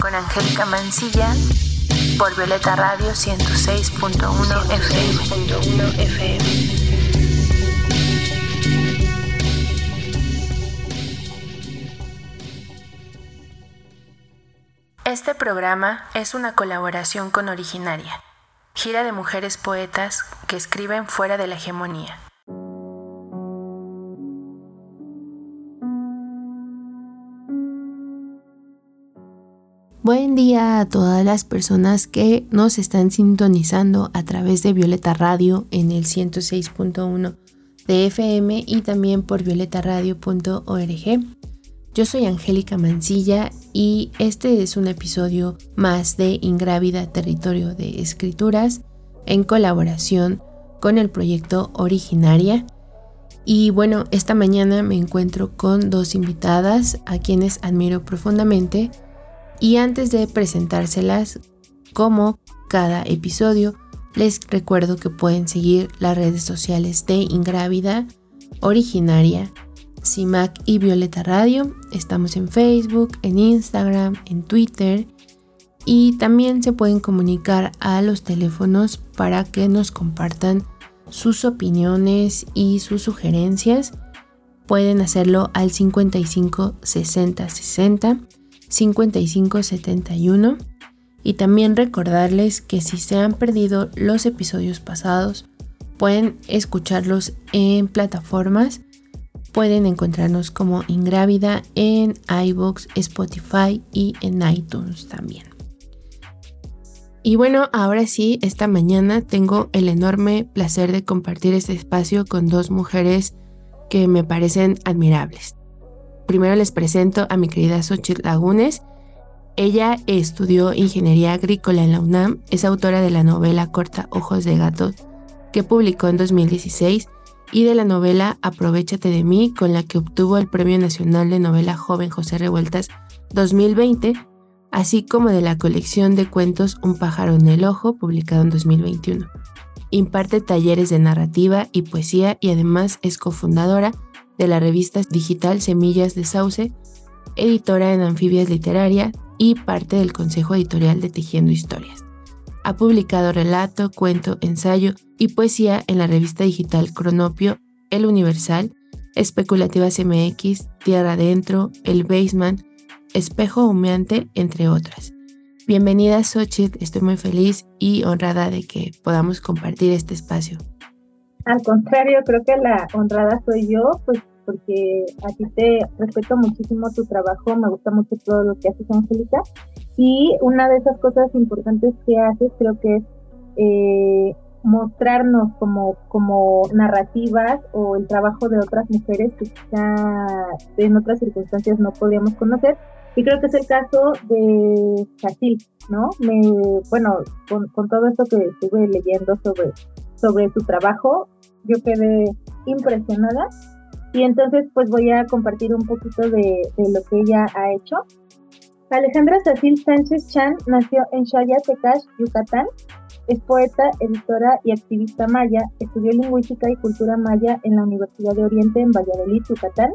Con Angélica Mancilla por Violeta Radio 106.1 FM. 106.1 FM. Este programa es una colaboración con Originaria, gira de mujeres poetas que escriben fuera de la hegemonía. Buen día a todas las personas que nos están sintonizando a través de Violeta Radio en el 106.1 de FM y también por violetaradio.org. Yo soy Angélica Mancilla y este es un episodio más de Ingrávida Territorio de Escrituras en colaboración con el proyecto Originaria. Y bueno, esta mañana me encuentro con dos invitadas a quienes admiro profundamente y antes de presentárselas, como cada episodio, les recuerdo que pueden seguir las redes sociales de Ingrávida, Originaria, CIMAC y Violeta Radio. Estamos en Facebook, en Instagram, en Twitter y también se pueden comunicar a los teléfonos para que nos compartan sus opiniones y sus sugerencias. Pueden hacerlo al 55 60 60 55 71 y también recordarles que si se han perdido los episodios pasados pueden escucharlos en plataformas Pueden encontrarnos como Ingrávida en iBox, Spotify y en iTunes también. Y bueno, ahora sí, esta mañana tengo el enorme placer de compartir este espacio con dos mujeres que me parecen admirables. Primero les presento a mi querida Xochitl Lagunes. Ella estudió ingeniería agrícola en la UNAM, es autora de la novela corta Ojos de Gato, que publicó en 2016 y de la novela Aprovechate de mí, con la que obtuvo el Premio Nacional de Novela Joven José Revueltas 2020, así como de la colección de cuentos Un pájaro en el ojo, publicado en 2021. Imparte talleres de narrativa y poesía y además es cofundadora de la revista digital Semillas de Sauce, editora en Anfibias Literaria y parte del consejo editorial de Tejiendo Historias. Ha publicado relato, cuento, ensayo y poesía en la revista digital Cronopio, El Universal, Especulativas MX, Tierra Adentro, El Basement, Espejo Humeante, entre otras. Bienvenida Xochitl, estoy muy feliz y honrada de que podamos compartir este espacio. Al contrario, creo que la honrada soy yo, pues porque a ti te respeto muchísimo tu trabajo, me gusta mucho todo lo que haces, Angélica, y una de esas cosas importantes que haces creo que es eh, mostrarnos como, como narrativas o el trabajo de otras mujeres que quizá en otras circunstancias no podríamos conocer. Y creo que es el caso de Chachil, ¿no? Me, bueno, con, con todo esto que estuve leyendo sobre, sobre su trabajo, yo quedé impresionada y entonces pues voy a compartir un poquito de, lo que ella ha hecho. Alejandra Cecil Sánchez Chan nació en Shaya, Tecash, Yucatán. Es poeta, editora y activista maya. Estudió lingüística y cultura maya en la Universidad de Oriente en Valladolid, Yucatán.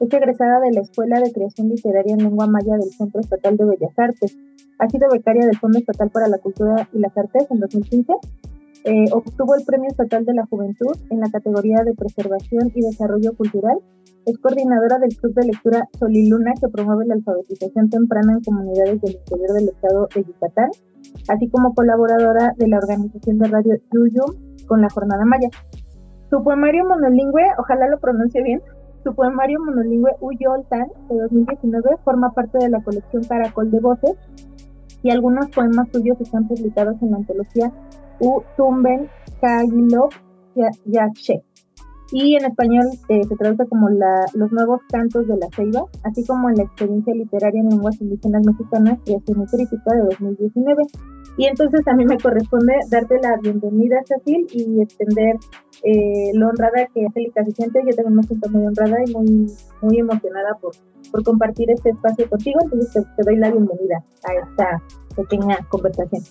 Es egresada de la Escuela de Creación Literaria en Lengua Maya del Centro Estatal de Bellas Artes. Ha sido becaria del Fondo Estatal para la Cultura y las Artes en 2015 eh, obtuvo el Premio Estatal de la Juventud en la categoría de Preservación y Desarrollo Cultural. Es coordinadora del Club de Lectura Soliluna que promueve la alfabetización temprana en comunidades del interior del estado de Yucatán, así como colaboradora de la organización de radio Yuyu con la Jornada Maya. Su poemario monolingüe, ojalá lo pronuncie bien, su poemario monolingüe Uyoltan de 2019 forma parte de la colección Caracol de Voces y algunos poemas suyos están publicados en la antología U Tumben Kagilov Yache. y en español eh, se traduce como la, los nuevos cantos de la ceiba, así como la experiencia literaria en lenguas indígenas mexicanas, creación y crítica de 2019. Y entonces a mí me corresponde darte la bienvenida, Cecil, y extender eh, lo honrada que Angélica se siente. Yo también me siento muy honrada y muy, muy emocionada por, por compartir este espacio contigo. Entonces te, te doy la bienvenida a esta pequeña conversación.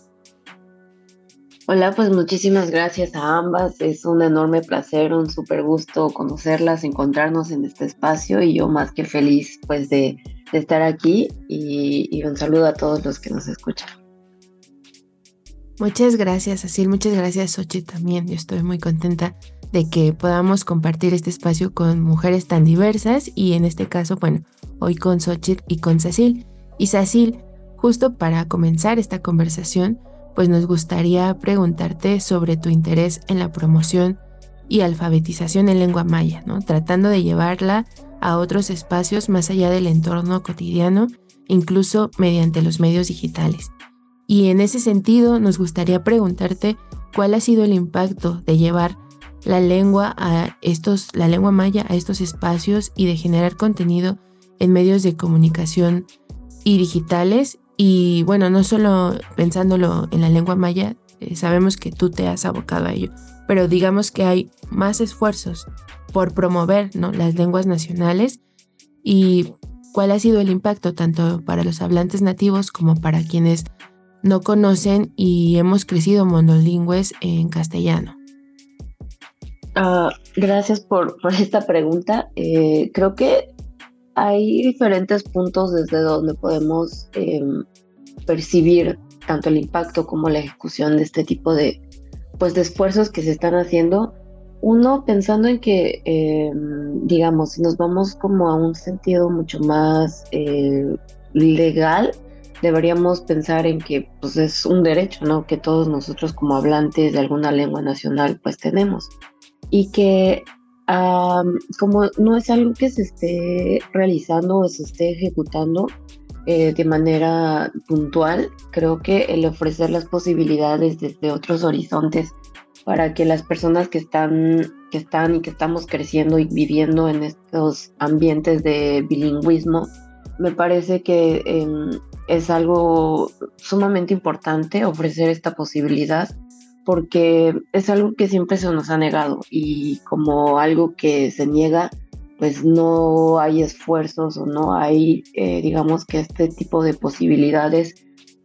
Hola, pues muchísimas gracias a ambas. Es un enorme placer, un súper gusto conocerlas, encontrarnos en este espacio y yo más que feliz pues de, estar aquí y, un saludo a todos los que nos escuchan. Muchas gracias, Asil. Muchas gracias, Sochi, también. Yo estoy muy contenta de que podamos compartir este espacio con mujeres tan diversas y en este caso, bueno, hoy con Xochitl y con Cecil. Y Cecil, justo para comenzar esta conversación, pues nos gustaría preguntarte sobre tu interés en la promoción y alfabetización en lengua maya, ¿no? tratando de llevarla a otros espacios más allá del entorno cotidiano, incluso mediante los medios digitales. Y en ese sentido nos gustaría preguntarte cuál ha sido el impacto de llevar la lengua a estos la lengua maya a estos espacios y de generar contenido en medios de comunicación y digitales y bueno, no solo pensándolo en la lengua maya, eh, sabemos que tú te has abocado a ello, pero digamos que hay más esfuerzos por promover ¿no? las lenguas nacionales y cuál ha sido el impacto tanto para los hablantes nativos como para quienes no conocen y hemos crecido monolingües en castellano. Ah, gracias por, esta pregunta. Eh, creo que hay diferentes puntos desde donde podemos em, percibir tanto el impacto como la ejecución de este tipo de, pues, de esfuerzos que se están haciendo. Uno, pensando en que, em, digamos, si nos vamos como a un sentido mucho más eh, legal, deberíamos pensar en que pues, es un derecho, ¿no? Que todos nosotros como hablantes de alguna lengua nacional, pues tenemos. Y que como no es algo que se esté realizando o se esté ejecutando eh, de manera puntual, creo que el ofrecer las posibilidades desde otros horizontes para que las personas que están, que están y que estamos creciendo y viviendo en estos ambientes de bilingüismo, me parece que em, es algo sumamente importante ofrecer esta posibilidad porque es algo que siempre se nos ha negado y como algo que se niega, pues no hay esfuerzos o no hay, eh, digamos que este tipo de posibilidades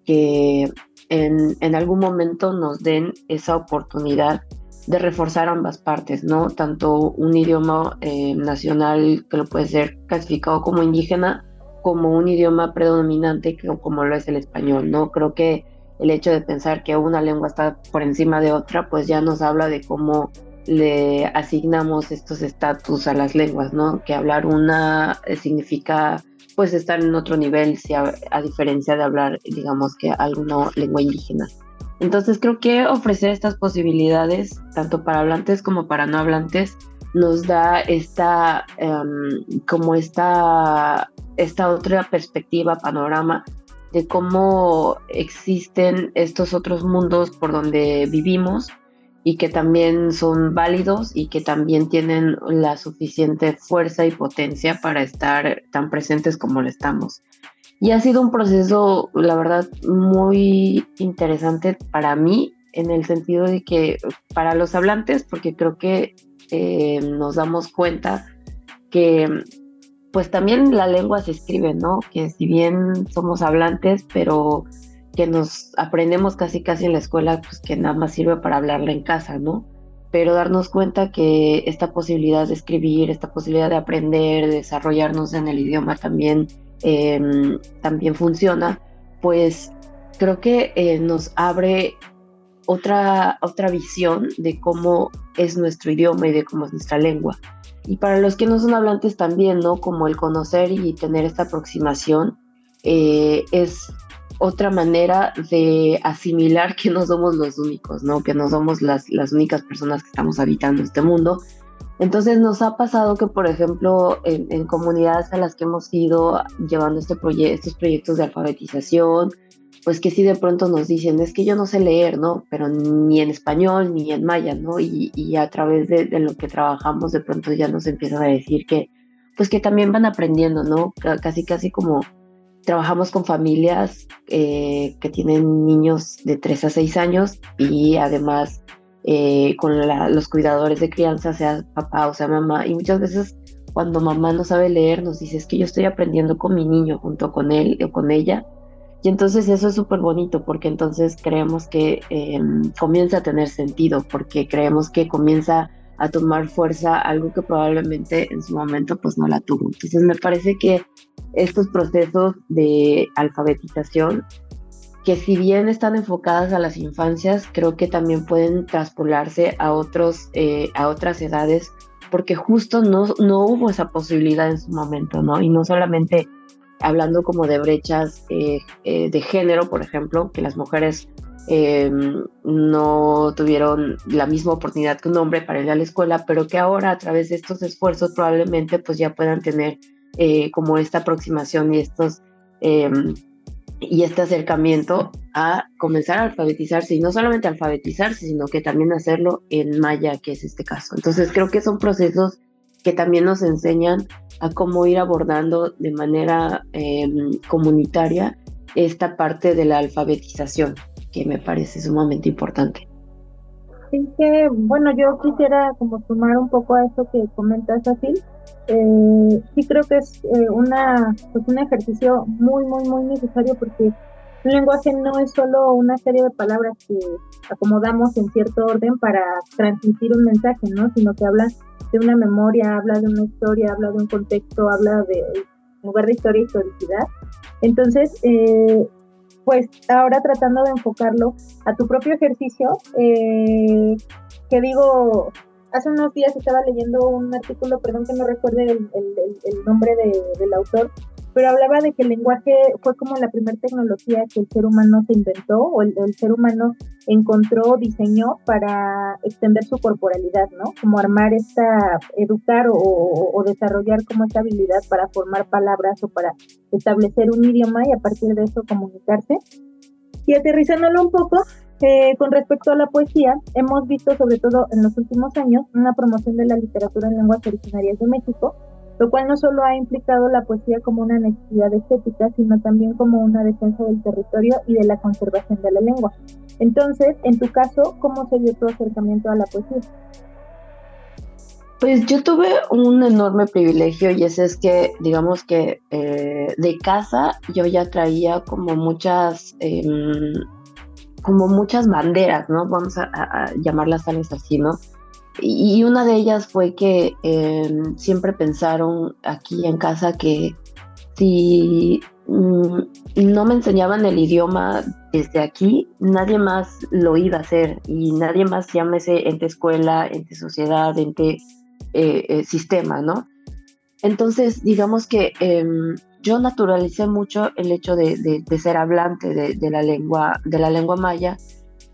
que en, en, algún momento nos den esa oportunidad de reforzar ambas partes, ¿no? Tanto un idioma eh, nacional que lo puede ser clasificado como indígena, como un idioma predominante como lo es el español, ¿no? Creo que el hecho de pensar que una lengua está por encima de otra, pues ya nos habla de cómo le asignamos estos estatus a las lenguas, ¿no? Que hablar una eh, significa pues estar en otro nivel, si a, diferencia de hablar, digamos que alguna lengua indígena. Entonces creo que ofrecer estas posibilidades, tanto para hablantes como para no hablantes, nos da esta, em, como esta, esta otra perspectiva, panorama de cómo existen estos otros mundos por donde vivimos y que también son válidos y que también tienen la suficiente fuerza y potencia para estar tan presentes como lo estamos. Y ha sido un proceso, la verdad, muy interesante para mí, en el sentido de que para los hablantes, porque creo que eh, nos damos cuenta que pues también la lengua se escribe, ¿no? Que si bien somos hablantes, pero que nos aprendemos casi casi en la escuela, pues que nada más sirve para hablarla en casa, ¿no? Pero darnos cuenta que esta posibilidad de escribir, esta posibilidad de aprender, de desarrollarnos en el idioma también, em, también funciona, pues creo que eh, nos abre otra, otra visión de cómo es nuestro idioma y de cómo es nuestra lengua. Y para los que no son hablantes también, ¿no? Como el conocer y tener esta aproximación eh, es otra manera de asimilar que no somos los únicos, ¿no? Que no somos las, las únicas personas que estamos habitando este mundo. Entonces nos ha pasado que, por ejemplo, en, comunidades a las que hemos ido llevando este estos proyectos de alfabetización, pues que sí de pronto nos dicen, es que yo no sé leer, ¿no? Pero ni en español ni en maya, ¿no? Y, y a través de, de, lo que trabajamos de pronto ya nos empiezan a decir que, pues que también van aprendiendo, ¿no? Casi, casi como trabajamos con familias eh, que tienen niños de 3 a 6 años y además eh, con los cuidadores de crianza, sea papá o sea mamá, y muchas veces cuando mamá no sabe leer nos dice es que yo estoy aprendiendo con mi niño junto con él o con ella y entonces eso es súper bonito porque entonces creemos que eh, comienza a tener sentido, porque creemos que comienza a tomar fuerza algo que probablemente en su momento pues no la tuvo. Entonces me parece que estos procesos de alfabetización, que si bien están enfocadas a las infancias, creo que también pueden traspolarse a, otros, eh, a otras edades, porque justo no, no hubo esa posibilidad en su momento, ¿no? Y no solamente hablando como de brechas eh, eh, de género, por ejemplo, que las mujeres eh, no tuvieron la misma oportunidad que un hombre para ir a la escuela, pero que ahora a través de estos esfuerzos probablemente pues ya puedan tener como esta aproximación y estos y este acercamiento a comenzar a alfabetizarse y no solamente alfabetizarse, sino que también hacerlo en maya, que es este caso. Entonces creo que son procesos que también nos enseñan a cómo ir abordando de manera em, comunitaria esta parte de la alfabetización, que me parece sumamente importante. Sí, que bueno, yo quisiera como sumar un poco a eso que comentas, así. Eh, sí creo que es eh, una, pues un ejercicio muy, muy, muy necesario porque un lenguaje no es solo una serie de palabras que acomodamos en cierto orden para transmitir un mensaje, ¿no? Sino que habla de una memoria, habla de una historia, habla de un contexto, habla de lugar de historia historicidad. Entonces, eh, pues ahora tratando de enfocarlo a tu propio ejercicio, eh, que digo, hace unos días estaba leyendo un artículo, perdón que no recuerde el, nombre del autor, pero hablaba de que el lenguaje fue como la primera tecnología que el ser humano se inventó o el, ser humano encontró, diseñó para extender su corporalidad, ¿no? Como armar esta, educar o, desarrollar como esta habilidad para formar palabras o para establecer un idioma y a partir de eso comunicarse. Y aterrizándolo un poco, eh, con respecto a la poesía, hemos visto sobre todo en los últimos años una promoción de la literatura en lenguas originarias de México, lo cual no solo ha implicado la poesía como una necesidad estética, sino también como una defensa del territorio y de la conservación de la lengua. Entonces, en tu caso, ¿cómo se dio tu acercamiento a la poesía? Pues yo tuve un enorme privilegio y ese es que, digamos que eh, de casa yo ya traía como muchas, em, como muchas banderas, ¿no? Vamos a, a llamarlas tal vez así, ¿no? Y una de ellas fue que em, siempre pensaron aquí en casa que si mm, no me enseñaban el idioma desde aquí, nadie más lo iba a hacer y nadie más llámese ente escuela, ente sociedad, ente eh, eh, sistema, ¿no? Entonces, digamos que em, yo naturalicé mucho el hecho de, ser hablante de, la lengua, de la lengua maya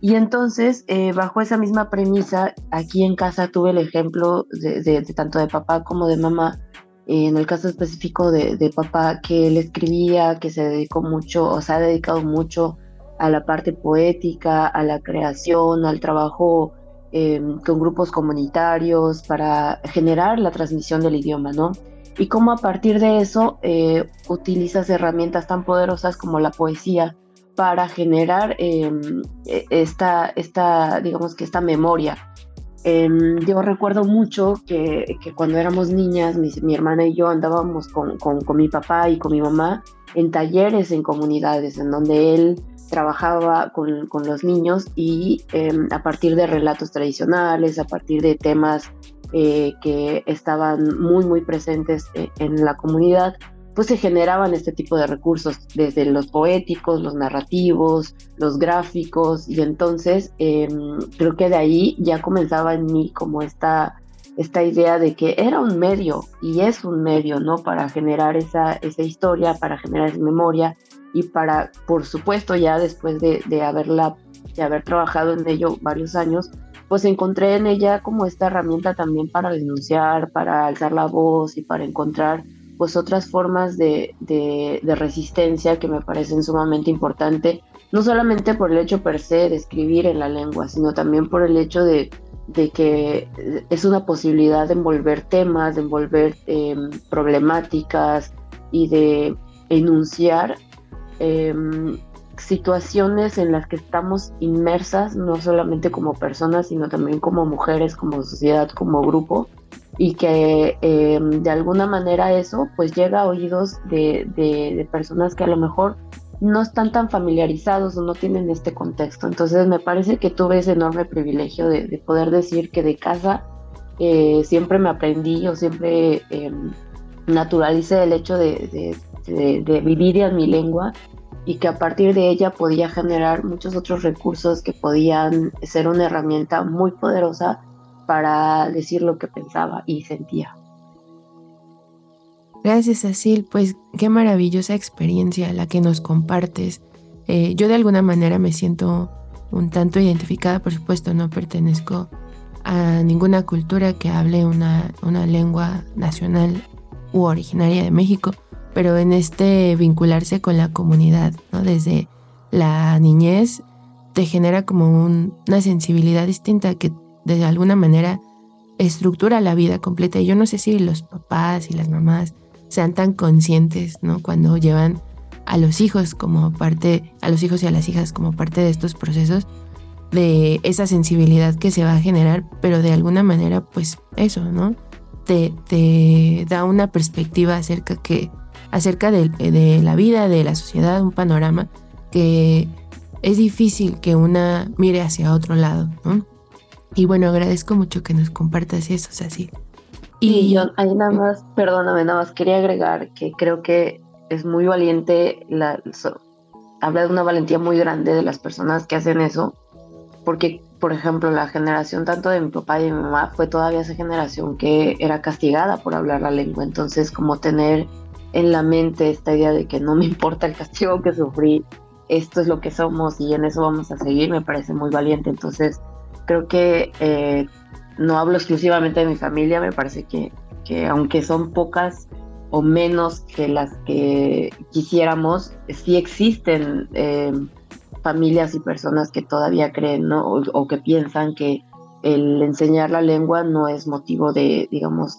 y entonces, eh, bajo esa misma premisa, aquí en casa tuve el ejemplo de, tanto de papá como de mamá. en el caso específico de, papá, que él escribía, que se dedicó mucho, o se ha dedicado mucho a la parte poética, a la creación, al trabajo em, con grupos comunitarios para generar la transmisión del idioma, ¿no? Y cómo a partir de eso eh, utilizas herramientas tan poderosas como la poesía para generar em, e, esta, esta, digamos que esta memoria. Em, yo recuerdo mucho que, que cuando éramos niñas, mi, hermana y yo andábamos con, con, con, mi papá y con mi mamá en talleres en comunidades, en donde él trabajaba con, con los niños y em, a partir de relatos tradicionales, a partir de temas eh, que estaban muy, muy presentes eh, en la comunidad, pues se generaban este tipo de recursos, desde los poéticos, los narrativos, los gráficos, y entonces em, creo que de ahí ya comenzaba en mí como esta, esta idea de que era un medio, y es un medio, ¿no? Para generar esa, esa historia, para generar esa memoria, y para, por supuesto, ya después de, de haberla, de haber trabajado en ello varios años, pues encontré en ella como esta herramienta también para denunciar, para alzar la voz y para encontrar pues otras formas de, de, resistencia que me parecen sumamente importantes no solamente por el hecho per se de escribir en la lengua, sino también por el hecho de, que es una posibilidad de envolver temas, de envolver em, problemáticas y de enunciar em, situaciones en las que estamos inmersas, no solamente como personas, sino también como mujeres, como sociedad, como grupo, y que em, de alguna manera eso pues llega a oídos de, personas que a lo mejor no están tan familiarizados o no tienen este contexto. Entonces me parece que tuve ese enorme privilegio de, poder decir que de casa eh, siempre me aprendí o siempre em, naturalicé el hecho de, de, vivir en mi lengua y que a partir de ella podía generar muchos otros recursos que podían ser una herramienta muy poderosa para decir lo que pensaba y sentía. Gracias, Asil. Pues qué maravillosa experiencia la que nos compartes. Eh, yo de alguna manera me siento un tanto identificada, por supuesto, no pertenezco a ninguna cultura que hable una, una lengua nacional u originaria de México, pero en este vincularse con la comunidad, ¿no? desde la niñez, te genera como una sensibilidad distinta que de alguna manera estructura la vida completa. Y yo no sé si los papás y las mamás sean tan conscientes, ¿no? Cuando llevan a los hijos como parte, a los hijos y a las hijas como parte de estos procesos, de esa sensibilidad que se va a generar, pero de alguna manera, pues eso, ¿no? Te, da una perspectiva acerca, que, acerca de, de la vida, de la sociedad, un panorama que es difícil que una mire hacia otro lado, ¿no? Y bueno, agradezco mucho que nos compartas eso, así. Y yo ahí nada más, perdóname, nada más quería agregar que creo que es muy valiente, la, habla de una valentía muy grande de las personas que hacen eso, porque, por ejemplo, la generación tanto de mi papá y de mi mamá fue todavía esa generación que era castigada por hablar la lengua, entonces como tener en la mente esta idea de que no me importa el castigo que sufrí, esto es lo que somos y en eso vamos a seguir, me parece muy valiente, entonces creo que eh, no hablo exclusivamente de mi familia, me parece que, que aunque son pocas o menos que las que quisiéramos, sí existen eh, familias y personas que todavía creen ¿no? o, que piensan que el enseñar la lengua no es motivo de, digamos,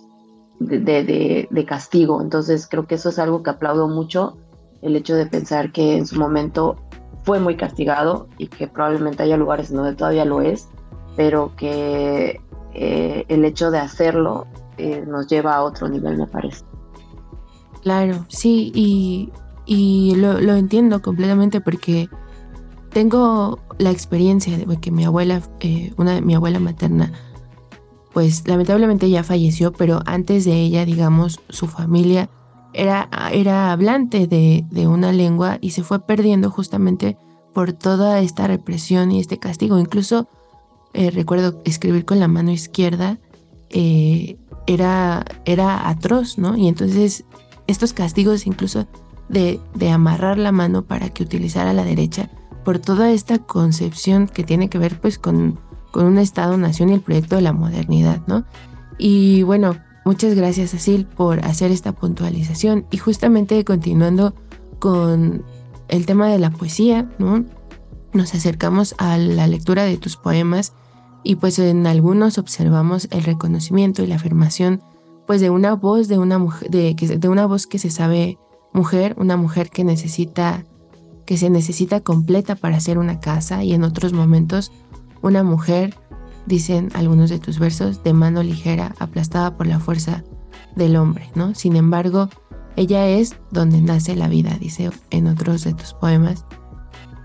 de, de, de, castigo. Entonces creo que eso es algo que aplaudo mucho, el hecho de pensar que en su momento fue muy castigado y que probablemente haya lugares donde todavía lo es, pero que eh, el hecho de hacerlo eh, nos lleva a otro nivel, me parece. Claro, sí, y, lo, entiendo completamente porque tengo la experiencia de que mi abuela, eh, una de mi abuela materna, pues lamentablemente ya falleció, pero antes de ella, digamos, su familia era, era hablante de, de una lengua y se fue perdiendo justamente por toda esta represión y este castigo. Incluso eh, recuerdo escribir con la mano izquierda, eh, era, era atroz, ¿no? Y entonces estos castigos incluso de, de, amarrar la mano para que utilizara la derecha, por toda esta concepción que tiene que ver pues con, con un Estado-nación y el proyecto de la modernidad, ¿no? Y bueno, muchas gracias Asil por hacer esta puntualización y justamente continuando con el tema de la poesía, ¿no? Nos acercamos a la lectura de tus poemas y pues en algunos observamos el reconocimiento y la afirmación pues de una voz de una mujer de, de una voz que se sabe mujer, una mujer que necesita que se necesita completa para hacer una casa y en otros momentos una mujer, dicen algunos de tus versos, de mano ligera, aplastada por la fuerza del hombre, ¿no? Sin embargo, ella es donde nace la vida, dice en otros de tus poemas.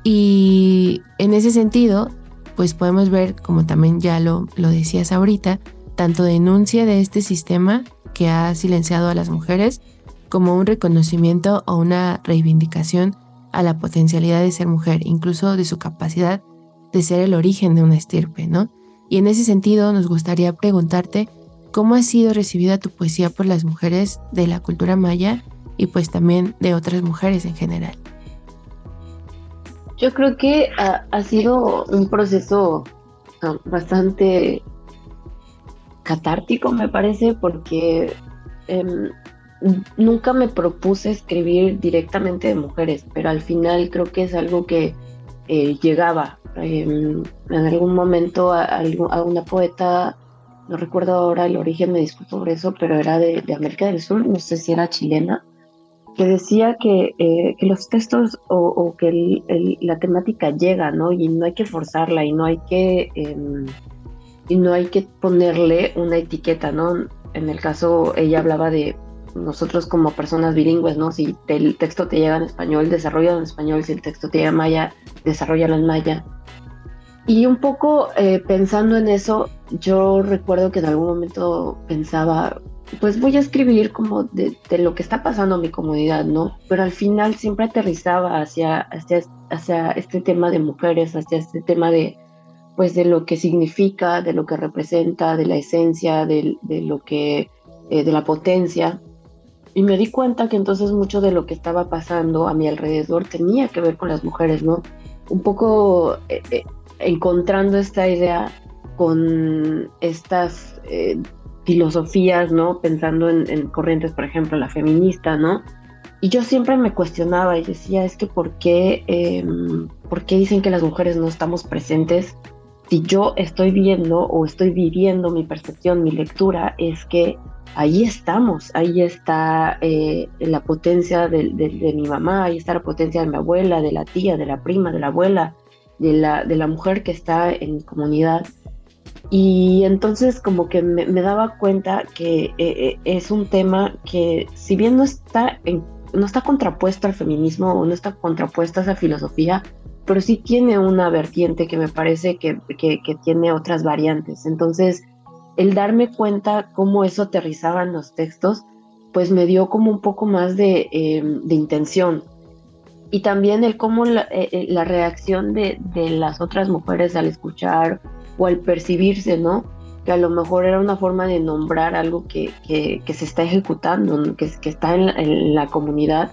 Y en ese sentido, pues podemos ver, como también ya lo, lo decías ahorita, tanto denuncia de este sistema que ha silenciado a las mujeres, como un reconocimiento o una reivindicación a la potencialidad de ser mujer, incluso de su capacidad de ser el origen de una estirpe, ¿no? Y en ese sentido nos gustaría preguntarte cómo ha sido recibida tu poesía por las mujeres de la cultura maya y pues también de otras mujeres en general. Yo creo que ha, sido un proceso ah, bastante catártico, me parece, porque em, nunca me propuse escribir directamente de mujeres, pero al final creo que es algo que eh, llegaba. Em, en algún momento a, una poeta, no recuerdo ahora el origen, me disculpo por eso, pero era de, América del Sur, no sé si era chilena, que decía que, eh, que los textos o, que la temática llega, ¿no? Y no hay que forzarla y no hay que, em, y no hay que ponerle una etiqueta, ¿no? En el caso, ella hablaba de nosotros como personas bilingües, ¿no? Si el texto te llega en español, desarrolla en español, si el texto te llega en maya, desarrolla en maya. Y un poco eh, pensando en eso, yo recuerdo que en algún momento pensaba, pues voy a escribir como de, lo que está pasando en mi comunidad, ¿no? Pero al final siempre aterrizaba hacia, hacia, hacia este tema de mujeres, hacia este tema de, pues de lo que significa, de lo que representa, de la esencia, de, lo que, eh, de la potencia. Y me di cuenta que entonces mucho de lo que estaba pasando a mi alrededor tenía que ver con las mujeres, ¿no? Un poco eh, eh, encontrando esta idea con estas filosofías, ¿no? Pensando en, corrientes, por ejemplo, la feminista, ¿no? Y yo siempre me cuestionaba y decía, es que ¿por qué, em, ¿por qué dicen que las mujeres no estamos presentes? Si yo estoy viendo o estoy viviendo mi percepción, mi lectura, es que ahí estamos, ahí está eh, la potencia de, mi mamá, ahí está la potencia de mi abuela, de la tía, de la prima, de la abuela, de la, de la mujer que está en mi comunidad. Y entonces como que me, daba cuenta que eh, eh, es un tema que si bien no está, no está contrapuesto al feminismo o no está contrapuesto a esa filosofía, pero sí tiene una vertiente que me parece que, que, que tiene otras variantes. Entonces, el darme cuenta cómo eso aterrizaba en los textos, pues me dio como un poco más de, eh, intención. Y también el cómo la, eh, eh, reacción de, las otras mujeres al escuchar o al percibirse, ¿no? Que a lo mejor era una forma de nombrar algo que, se está ejecutando, que, que está en la, comunidad.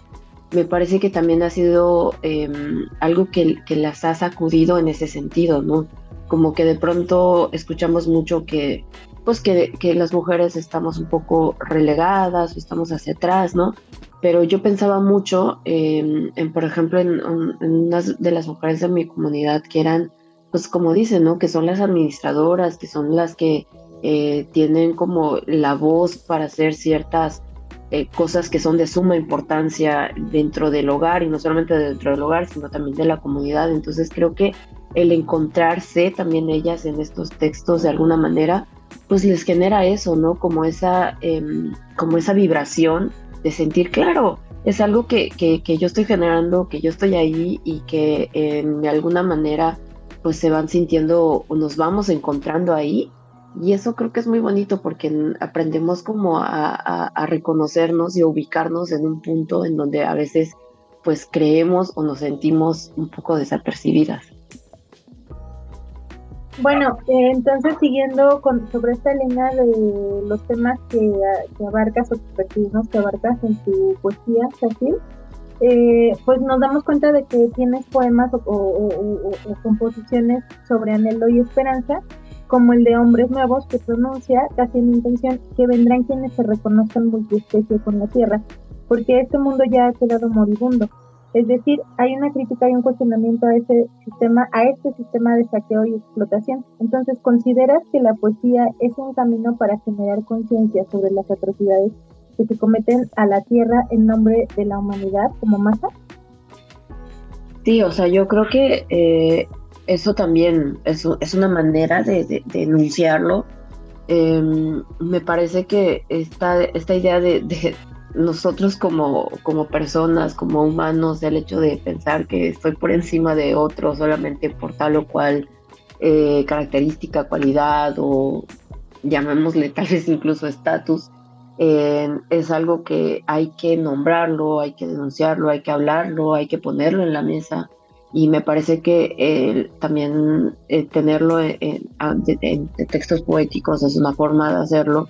Me parece que también ha sido em, algo que, que las ha sacudido en ese sentido, ¿no? Como que de pronto escuchamos mucho que pues que, las mujeres estamos un poco relegadas, estamos hacia atrás, ¿no? Pero yo pensaba mucho, en, por ejemplo, en, unas de las mujeres de mi comunidad que eran, pues como dicen, ¿no? Que son las administradoras, que son las que eh, tienen como la voz para hacer ciertas eh, cosas que son de suma importancia dentro del hogar y no solamente dentro del hogar, sino también de la comunidad. Entonces creo que el encontrarse también ellas en estos textos de alguna manera, pues les genera eso, ¿no? Como esa, em, como esa vibración de sentir, claro, es algo que, que, yo estoy generando, que yo estoy ahí y que de alguna manera pues se van sintiendo o nos vamos encontrando ahí. Y eso creo que es muy bonito porque aprendemos como a, a reconocernos y a ubicarnos en un punto en donde a veces pues creemos o nos sentimos un poco desapercibidas. Bueno, eh, entonces siguiendo con, sobre esta línea de los temas que, abarcas o que abarcas en tu poesía, Cecil, eh, pues nos damos cuenta de que tienes poemas o, composiciones sobre anhelo y esperanza, como el de Hombres Nuevos, que pronuncia casi en intención que vendrán quienes se reconozcan multiespecie con la Tierra, porque este mundo ya ha quedado moribundo es decir, hay una crítica y un cuestionamiento a ese sistema, a este sistema de saqueo y explotación. Entonces, ¿consideras que la poesía es un camino para generar conciencia sobre las atrocidades que se cometen a la tierra en nombre de la humanidad como masa? Sí, o sea, yo creo que eh, eso también es, una manera de, denunciarlo. Em, me parece que esta, esta idea de, nosotros como, como personas, como humanos, el hecho de pensar que estoy por encima de otro solamente por tal o cual eh, característica, cualidad o llamémosle tal vez incluso estatus, eh, es algo que hay que nombrarlo, hay que denunciarlo, hay que hablarlo, hay que ponerlo en la mesa. Y me parece que también eh, tenerlo en, textos poéticos es una forma de hacerlo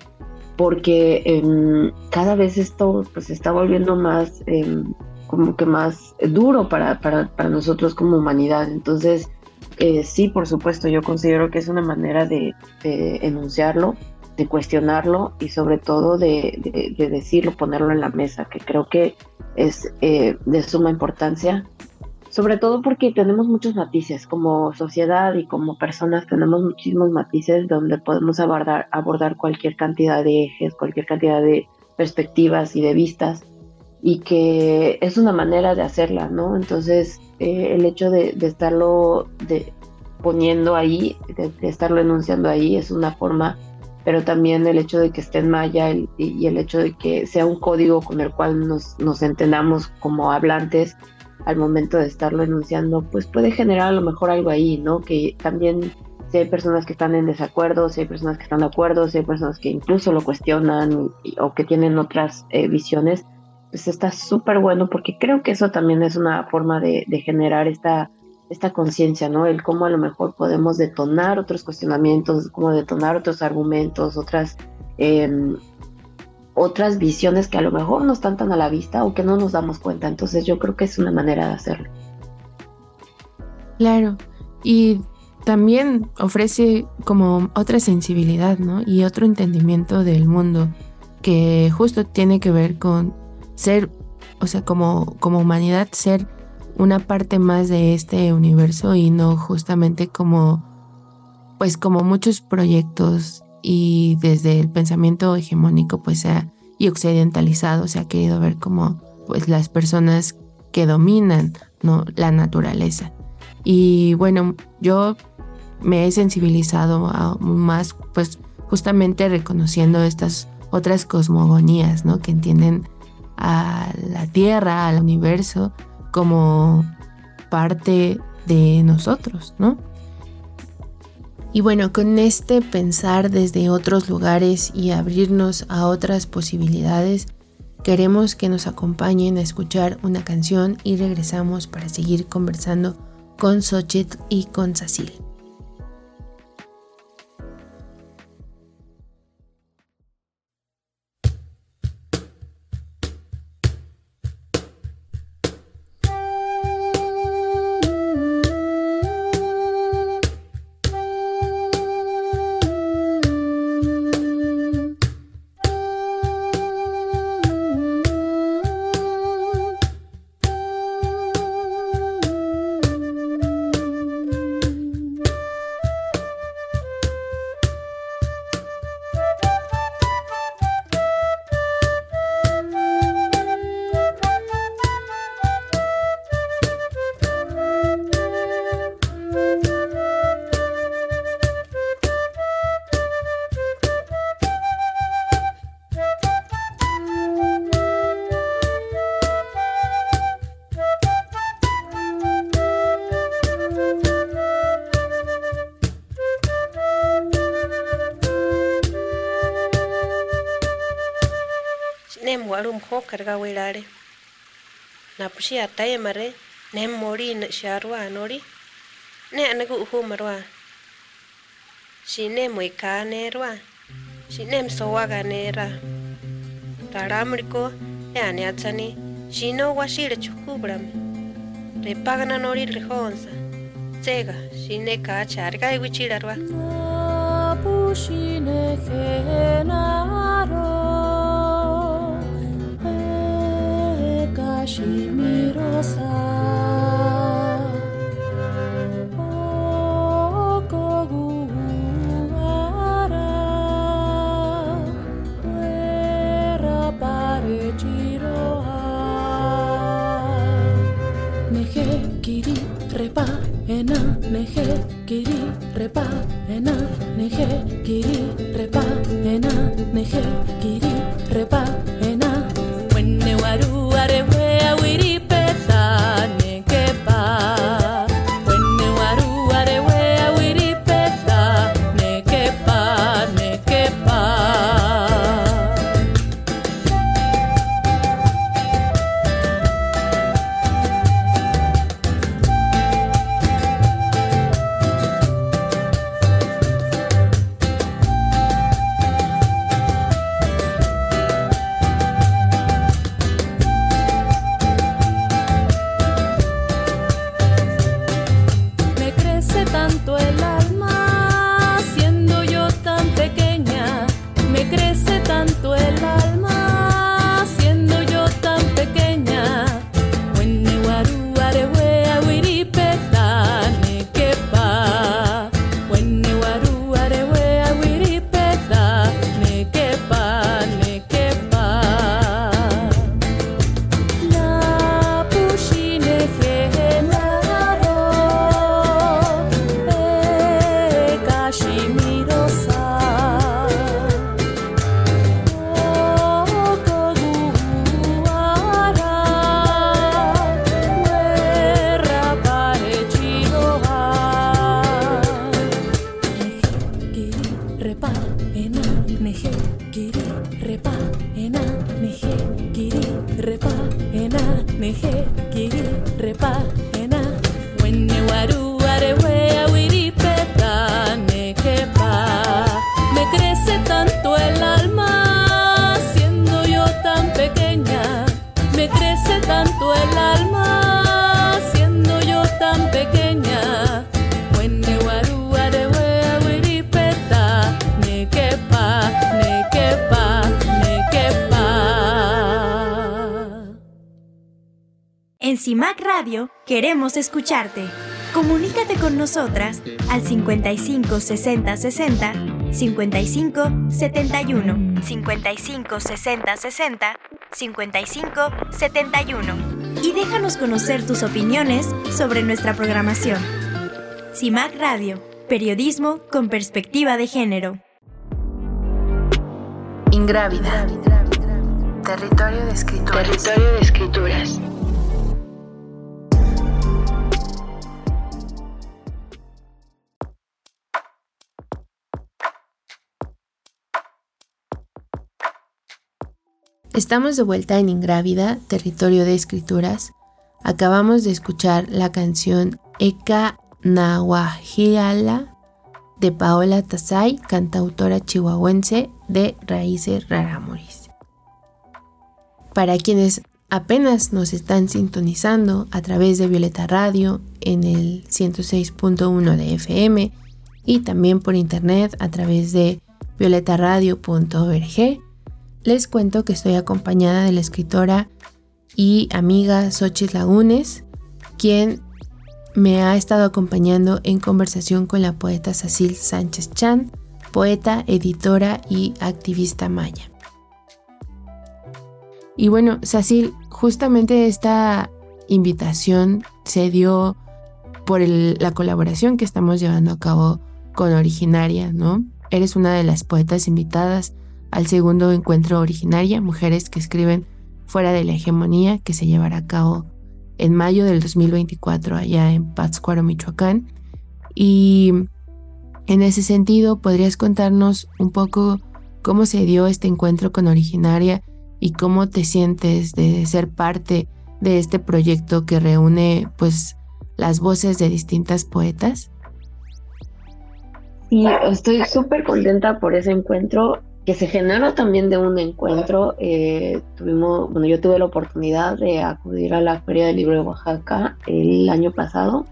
porque em, cada vez esto pues está volviendo más em, como que más duro para, para, para, nosotros como humanidad. Entonces, eh, sí, por supuesto, yo considero que es una manera de, enunciarlo, de cuestionarlo y sobre todo de, decirlo, ponerlo en la mesa, que creo que es eh, de suma importancia sobre todo porque tenemos muchos matices, como sociedad y como personas tenemos muchísimos matices donde podemos abordar, abordar cualquier cantidad de ejes, cualquier cantidad de perspectivas y de vistas, y que es una manera de hacerla, ¿no? Entonces, eh, el hecho de, estarlo de, poniendo ahí, de, estarlo enunciando ahí, es una forma, pero también el hecho de que esté en maya y, el hecho de que sea un código con el cual nos, nos entendamos como hablantes, al momento de estarlo enunciando, pues puede generar a lo mejor algo ahí, ¿no? Que también si hay personas que están en desacuerdo, si hay personas que están de acuerdo, si hay personas que incluso lo cuestionan o que tienen otras eh, visiones, pues está súper bueno porque creo que eso también es una forma de, generar esta, esta conciencia, ¿no? El cómo a lo mejor podemos detonar otros cuestionamientos, cómo detonar otros argumentos, otras eh, otras visiones que a lo mejor no están tan a la vista o que no nos damos cuenta. Entonces yo creo que es una manera de hacerlo. Claro, y también ofrece como otra sensibilidad, ¿no? Y otro entendimiento del mundo que justo tiene que ver con ser, o sea, como, como humanidad, ser una parte más de este universo y no justamente como, pues como muchos proyectos y desde el pensamiento hegemónico pues y occidentalizado se ha querido ver como pues las personas que dominan ¿no? la naturaleza. Y bueno, yo me he sensibilizado más pues justamente reconociendo estas otras cosmogonías, ¿no? Que entienden a la Tierra, al universo, como parte de nosotros, ¿no? Y bueno, con este pensar desde otros lugares y abrirnos a otras posibilidades, queremos que nos acompañen a escuchar una canción y regresamos para seguir conversando con Xochitl y con Cecil. ko karga wirare na pushi atai mare nem mori na sharwa anori ne anagu uhu marwa si ne moika nerwa si nem sowa ganera taramriko e ane atsani si no washire chukubram ka charga iwichirarwa pushi ne kenaro ne msowa ga ne ra taramriko e ane atsani shi no washire chukubram re pagana nori rehonsa tsega shi ne ka charga i wichirarwa pushi ne genaro Shimirosa Okoguara Puera pare chiroa Neje kiri repa ena. Neje kiri repa ena. Neje kiri repa ena. Neje kiri repa ena. Wenne waru are tanto el alma siendo yo tan pequeña. Awiripeta nekepa nekepa nekepa En CIMAC Radio queremos escucharte. Comunícate con nosotras al 55 60 60 55 71 55 60 60 55 71 y déjanos conocer tus opiniones sobre nuestra programación. CIMAC Radio, periodismo con perspectiva de género. Ingrávida. Territorio de escrituras. Territorio de escrituras. Estamos de vuelta en Ingrávida, territorio de escrituras. Acabamos de escuchar la canción Eka Nahuajiala de Paola Tasay, cantautora chihuahuense de raíces rarámuris. Para quienes apenas nos están sintonizando a través de Violeta Radio en el 106.1 de FM y también por internet a través de violetaradio.org, les cuento que estoy acompañada de la escritora y amiga Xochitl Lagunes, quien me ha estado acompañando en conversación con la poeta Cecil Sánchez Chan, poeta, editora y activista maya. Y bueno, Cecil, justamente esta invitación se dio por la colaboración que estamos llevando a cabo con Originaria, ¿no? Eres una de las poetas invitadas al segundo encuentro Originaria, Mujeres que escriben fuera de la hegemonía, que se llevará a cabo en mayo del 2024 allá en Pátzcuaro, Michoacán. Y en ese sentido, ¿podrías contarnos un poco cómo se dio este encuentro con Originaria y cómo te sientes de ser parte de este proyecto que reúne pues las voces de distintas poetas? Sí, estoy súper contenta por ese encuentro que se generó también de un encuentro. eh, tuvimos, bueno, yo tuve la oportunidad de acudir a la Feria del Libro de Oaxaca el año pasado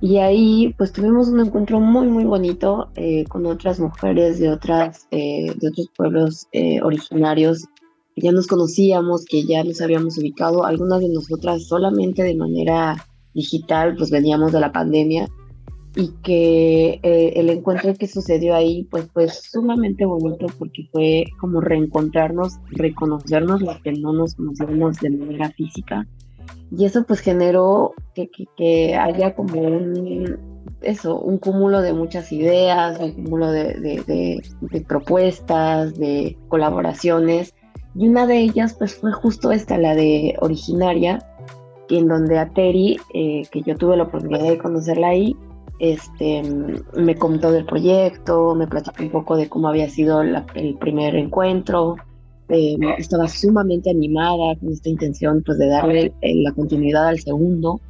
y ahí pues tuvimos un encuentro muy muy bonito eh, con otras mujeres de otras eh, de otros pueblos eh, originarios que ya nos conocíamos, que ya nos habíamos ubicado, algunas de nosotras solamente de manera digital, pues veníamos de la pandemia y que eh, el encuentro que sucedió ahí pues fue sumamente bonito porque fue como reencontrarnos, reconocernos los que no nos conocíamos de manera física. Y eso pues generó que, que, que haya como un eso, un cúmulo de muchas ideas, un cúmulo de, de, de, de propuestas, de colaboraciones. Y una de ellas pues fue justo esta, la de originaria, en donde a Terry, eh, que yo tuve la oportunidad de conocerla ahí, este, me contó del proyecto, me platicó un poco de cómo había sido la, el primer encuentro, eh, estaba sumamente animada con esta intención pues de darle eh, la continuidad al segundo.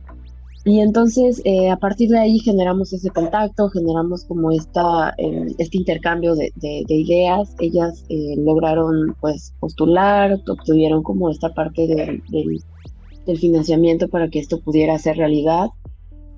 Y entonces eh, a partir de ahí generamos ese contacto, generamos como esta, eh, este intercambio de, de, de ideas. Ellas eh, lograron pues postular, obtuvieron como esta parte de, del, del financiamiento para que esto pudiera ser realidad.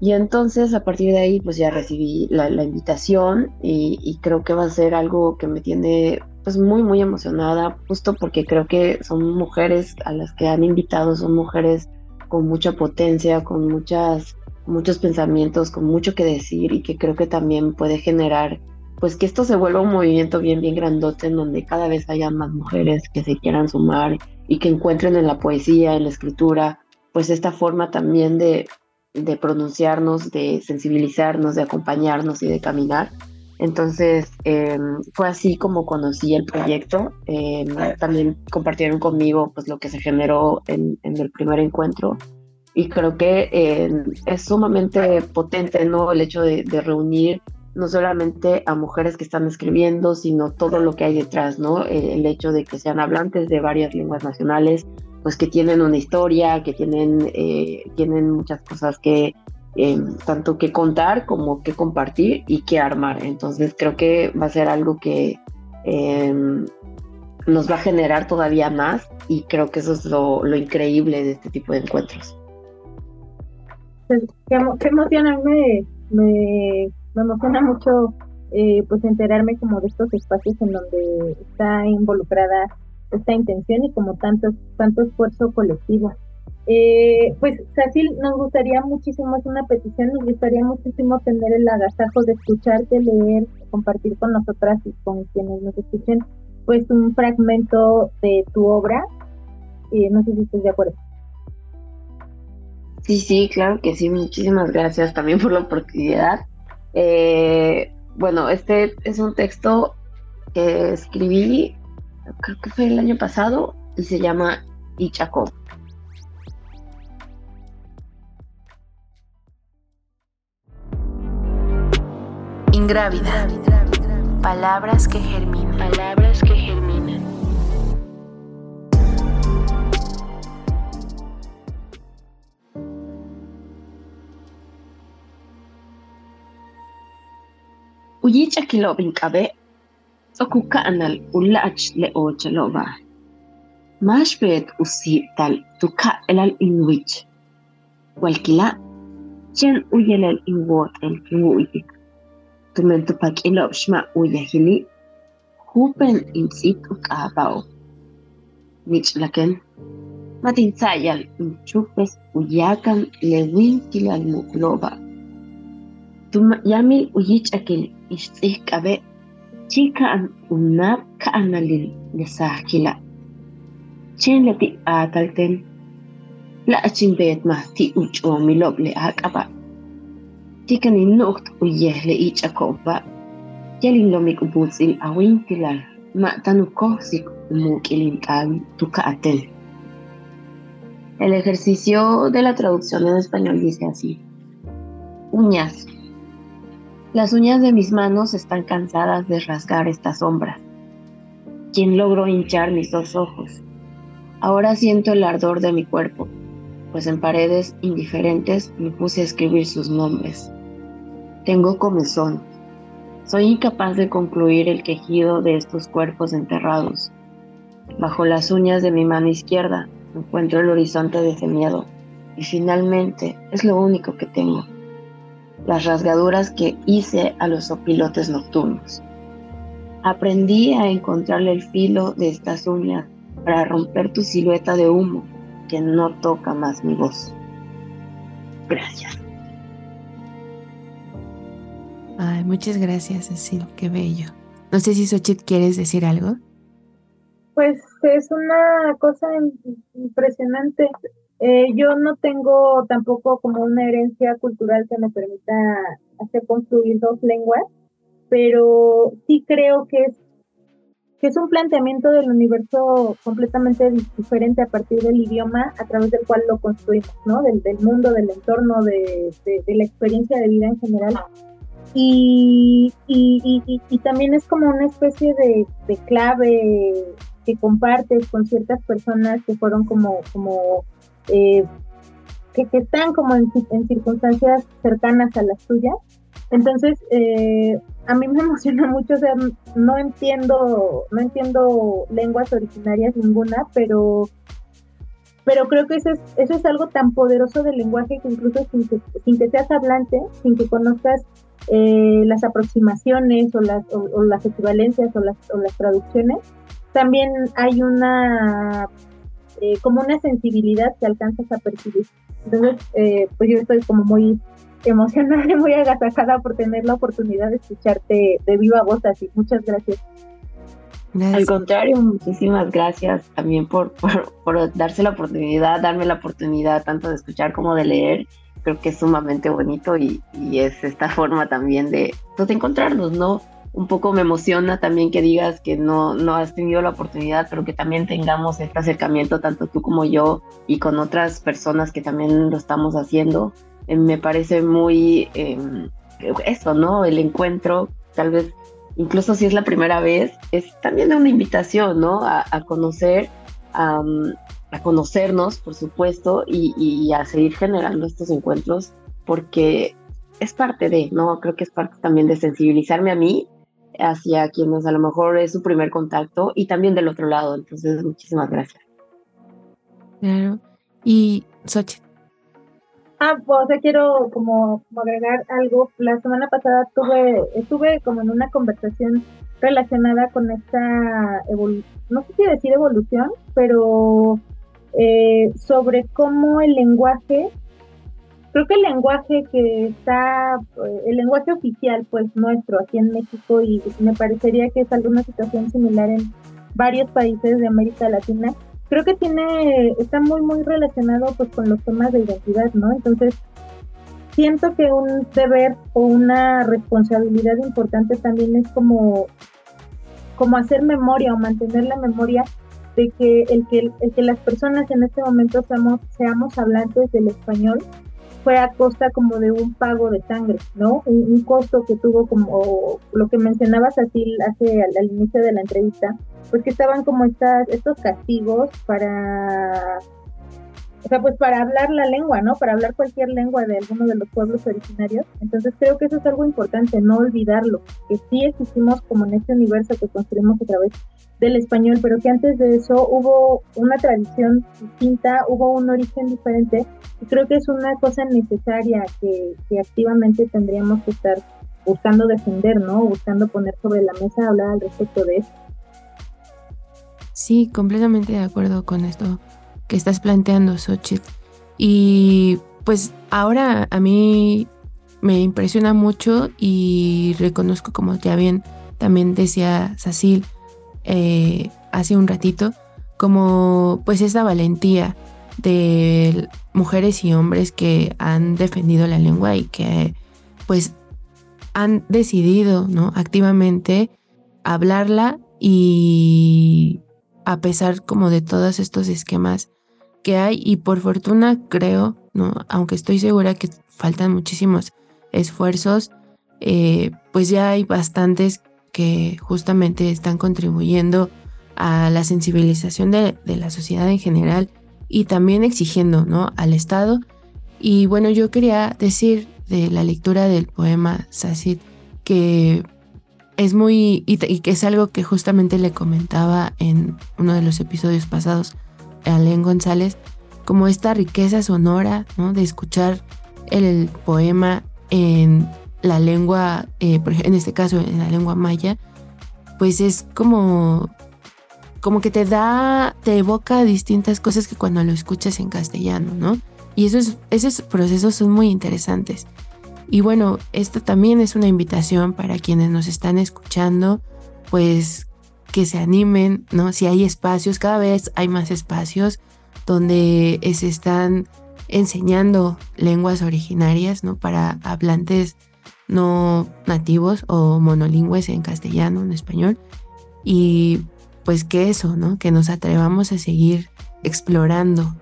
Y entonces a partir de ahí pues ya recibí la, la invitación y, creo que va a ser algo que me tiene pues muy muy emocionada justo porque creo que son mujeres a las que han invitado, son mujeres con mucha potencia, con muchas, muchos pensamientos, con mucho que decir y que creo que también puede generar pues que esto se vuelva un movimiento bien bien grandote en donde cada vez haya más mujeres que se quieran sumar y que encuentren en la poesía, en la escritura, pues esta forma también de, de pronunciarnos, de sensibilizarnos, de acompañarnos y de caminar. Entonces eh, fue así como conocí el proyecto. Eh, también compartieron conmigo pues lo que se generó en, el primer encuentro y creo que eh, es sumamente potente no el hecho de, de, reunir no solamente a mujeres que están escribiendo sino todo lo que hay detrás no el hecho de que sean hablantes de varias lenguas nacionales pues que tienen una historia, que tienen, eh, tienen muchas cosas que em, tanto que contar como que compartir y que armar. Entonces creo que va a ser algo que em, nos va a generar todavía más y creo que eso es lo, increíble de este tipo de encuentros. Pues, qué, emociona, me, me, emociona mucho eh, pues enterarme como de estos espacios en donde está involucrada esta intención y como tanto, tanto esfuerzo colectivo. Eh, pues Cecil, nos gustaría muchísimo, es una petición, nos gustaría muchísimo tener el agasajo de escucharte, leer, compartir con nosotras y con quienes nos escuchen, pues un fragmento de tu obra. y no sé si estás de acuerdo. Sí, sí, claro que sí. Muchísimas gracias también por la oportunidad. Eh, bueno, este es un texto que escribí creo que fue el año pasado, y se llama Ichaco. Ingrávida. Palabras que germinan. Palabras que germinan. Uyicha kilo binkabe Okuka'nal ulach le ochalova. Mashbet usi tal tuka elal inwich. Walkila, chen uyelal inwot el kiwuyik. Tumen tupak ilop shma uyahili. Hupen insit ukabao. Nich laken. Matinsayal inchupes uyakan lewin kilal mukloba. Tum yamil uyich akil ishtzih kabe chikaan unap kaanalil nasakila. Chen lati atalten la achin bet ma ti ucho milob le akaba. Tikan inukt uyeh le ich akoba. Yalin lomik ubutsil awin tilal ma tanuko sik umukilin kan tukaaten. El ejercicio de la traducción en español dice así. Uñas, las uñas de mis manos están cansadas de rasgar esta sombra. ¿Quién logró hinchar mis dos ojos? Ahora siento el ardor de mi cuerpo, pues en paredes indiferentes me puse a escribir sus nombres. Tengo comezón. Soy incapaz de concluir el quejido de estos cuerpos enterrados. Bajo las uñas de mi mano izquierda encuentro el horizonte de ese miedo y finalmente es lo único que tengo las rasgaduras que hice a los opilotes nocturnos. Aprendí a encontrarle el filo de estas uñas para romper tu silueta de humo que no toca más mi voz. Gracias. Ay, muchas gracias, Cecil, qué bello. No sé si Xochitl quieres decir algo. Pues es una cosa impresionante. Eh, yo no tengo tampoco como una herencia cultural que me permita hacer construir dos lenguas, pero sí creo que es, que es un planteamiento del universo completamente diferente a partir del idioma a través del cual lo construimos, ¿no? Del, mundo, del entorno, de, la experiencia de vida en general. Y, y, también es como una especie de, de clave que compartes con ciertas personas que fueron como, como eh, que, están como en, circunstancias cercanas a las tuyas. Entonces, eh, a mí me emociona mucho, o sea, no entiendo, no entiendo lenguas originarias ninguna, pero pero creo que eso es, eso es algo tan poderoso del lenguaje que incluso sin que, sin que seas hablante, sin que conozcas eh, las aproximaciones o las, o, las equivalencias o las, o las traducciones, también hay una eh, como una sensibilidad que alcanzas a percibir. Entonces, eh, pues yo estoy como muy emocionada y muy agasajada por tener la oportunidad de escucharte de viva voz así. Muchas gracias. Al contrario, muchísimas gracias también por, por, darse la oportunidad, darme la oportunidad tanto de escuchar como de leer. Creo que es sumamente bonito y, y es esta forma también de, pues, de encontrarnos, ¿no? Un poco me emociona también que digas que no, no has tenido la oportunidad, pero que también tengamos este acercamiento, tanto tú como yo, y con otras personas que también lo estamos haciendo. Eh, me parece muy em, eso, ¿no? El encuentro, tal vez, incluso si es la primera vez, es también una invitación, ¿no? A, conocer a conocernos, por supuesto, y, a seguir generando estos encuentros, porque es parte de, ¿no? Creo que es parte también de sensibilizarme a mí hacia quienes a lo mejor es su primer contacto y también del otro lado. Entonces, muchísimas gracias. Claro. Y Xochitl. Ah, pues quiero como, agregar algo. La semana pasada tuve, estuve como en una conversación relacionada con esta, no sé si decir evolución, pero eh, sobre cómo el lenguaje, creo que el lenguaje que está, eh, el lenguaje oficial, pues nuestro aquí en México, y me parecería que es alguna situación similar en varios países de América Latina, creo que tiene, está muy, muy relacionado pues con los temas de identidad, ¿no? Entonces, siento que un deber o una responsabilidad importante también es como, como hacer memoria o mantener la memoria de que el que, el que las personas en este momento seamos, seamos hablantes del español fue a costa como de un pago de sangre, ¿no? Un, costo que tuvo como lo que mencionabas así hace al, inicio de la entrevista, pues que estaban como estas, estos castigos para, o sea, pues para hablar la lengua, ¿no? Para hablar cualquier lengua de alguno de los pueblos originarios. Entonces creo que eso es algo importante, no olvidarlo, que sí existimos como en este universo que construimos a través del español, pero que antes de eso hubo una tradición distinta, hubo un origen diferente, y creo que es una cosa necesaria que, activamente tendríamos que estar buscando defender, ¿no? Buscando poner sobre la mesa, hablar al respecto de eso. Sí, completamente de acuerdo con esto que estás planteando, Xochitl. Y pues ahora a mí me impresiona mucho y reconozco, como ya bien también decía Sacil, eh, hace un ratito, como pues esa valentía de mujeres y hombres que han defendido la lengua y que pues han decidido ¿no? activamente hablarla y a pesar como de todos estos esquemas que hay y por fortuna creo, ¿no? aunque estoy segura que faltan muchísimos esfuerzos, eh, pues ya hay bastantes que justamente están contribuyendo a la sensibilización de, la sociedad en general y también exigiendo ¿no? al Estado. Y bueno, yo quería decir de la lectura del poema Sacid que es muy, y, que es algo que justamente le comentaba en uno de los episodios pasados a Len González, como esta riqueza sonora ¿no? de escuchar el poema en la lengua, eh, en este caso en la lengua maya, pues es como, como que te da, te evoca distintas cosas que cuando lo escuchas en castellano, ¿no? Y esos, esos procesos son muy interesantes. Y bueno, esto también es una invitación para quienes nos están escuchando, pues que se animen, ¿no? Si hay espacios, cada vez hay más espacios donde se están enseñando lenguas originarias, ¿no? Para hablantes no nativos o monolingües en castellano, en español. Y pues que eso, ¿no? Que nos atrevamos a seguir explorando